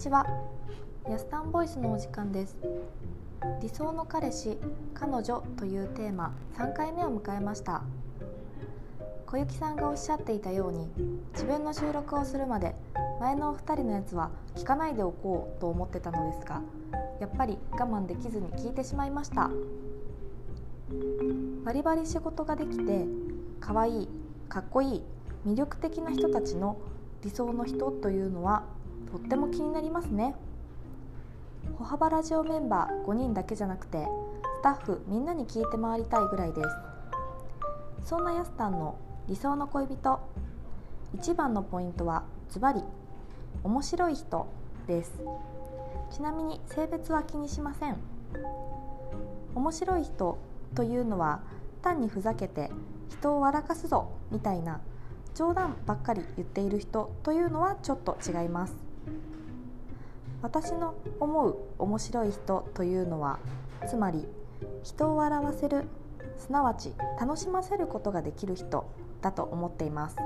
ちは。ヤスタンボイスのお時間です。理想の彼氏彼女というテーマ3回目を迎えました。小雪さんがおっしゃっていたように自分の収録をするまで前のお二人のやつは聞かないでおこうと思ってたのですがやっぱり我慢できずに聞いてしまいました。バリバリ仕事ができて可愛いかっこいい魅力的な人たちの理想の人というのはとっても気になりますね。歩幅ラジオメンバー5人だけじゃなくてスタッフみんなに聞いて回りたいぐらいです。そんなヤスタンの理想の恋人一番のポイントはズバリ面白い人です。ちなみに性別は気にしません。面白い人というのは単にふざけて人を笑かすぞみたいな冗談ばっかり言っている人というのはちょっと違います。私の思う面白い人というのはつまり人を笑わせるすなわち楽しませることができる人だと思っています。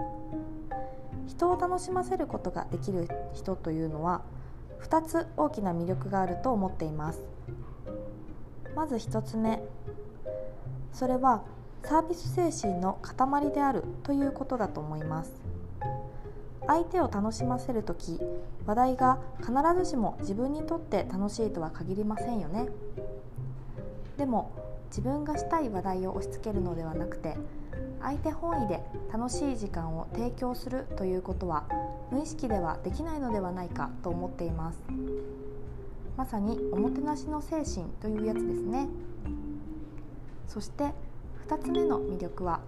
人を楽しませることができる人というのは2つ大きな魅力があると思っています。まず1つ目それはサービス精神の塊であるということだと思います。相手を楽しませる時話題が必ずしも自分にとって楽しいとは限りませんよね。でも自分がしたい話題を押し付けるのではなくて相手本位で楽しい時間を提供するということは無意識ではできないのではないかと思っています。まさにおもてなしの精神というやつですね。そして2つ目の魅力は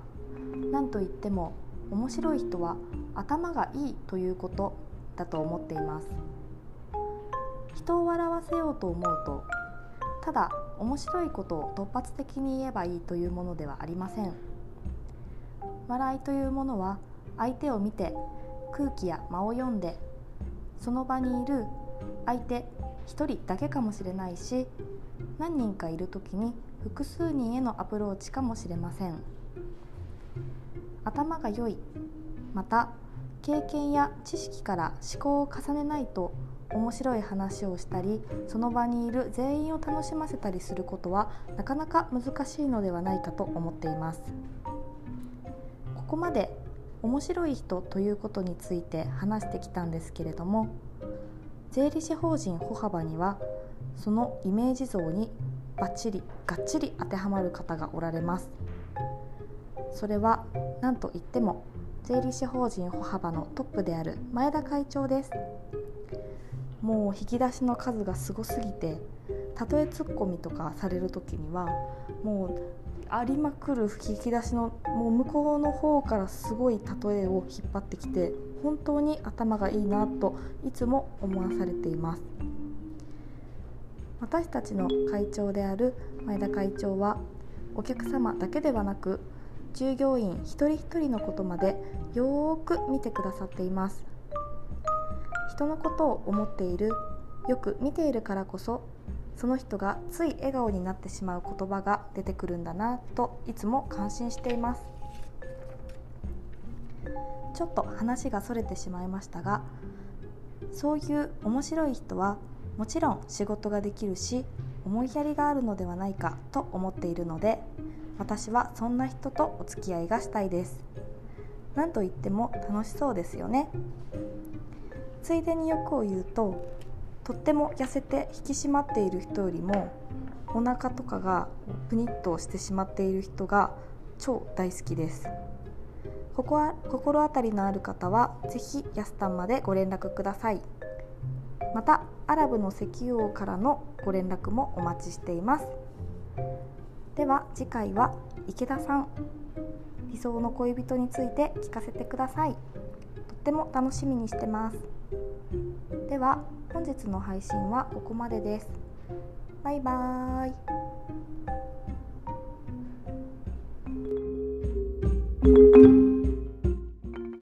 何といっても面白い人は頭がいいということだと思っています。人を笑わせようと思うとただ面白いことを突発的に言えばいいというものではありません。笑いというものは相手を見て空気や間を読んでその場にいる相手1人だけかもしれないし何人かいる時に複数人へのアプローチかもしれません。頭が良い。また経験や知識から思考を重ねないと面白い話をしたりその場にいる全員を楽しませたりすることはなかなか難しいのではないかと思っています。ここまで面白い人ということについて話してきたんですけれども税理士法人歩幅にはそのイメージ像にバッチリがっちり当てはまる方がおられます。それは何といっても税理士法人歩幅のトップである前田会長です。もう引き出しの数がすごすぎてたとえツッコミとかされる時にはもうありまくる引き出しのもう向こうの方からすごい例えを引っ張ってきて本当に頭がいいなといつも思わされています。私たちの会長である前田会長はお客様だけではなく従業員一人一人のことまでよーく見てくださっています。人のことを思っているよく見ているからこそその人がつい笑顔になってしまう言葉が出てくるんだなといつも感心しています。ちょっと話がそれてしまいましたがそういう面白い人はもちろん仕事ができるし思いやりがあるのではないかと思っているので私はそんな人とお付き合いがしたいです。何と言っても楽しそうですよね。ついでに欲を言うととっても痩せて引き締まっている人よりもお腹とかがプニッとしてしまっている人が超大好きです。ここは心当たりのある方は是非ヤスタンまでご連絡ください。またアラブの石油王からのご連絡もお待ちしています。では次回は池田さん理想の恋人について聞かせてください。とっても楽しみにしてます。では本日の配信はここまでです。バイバーイ。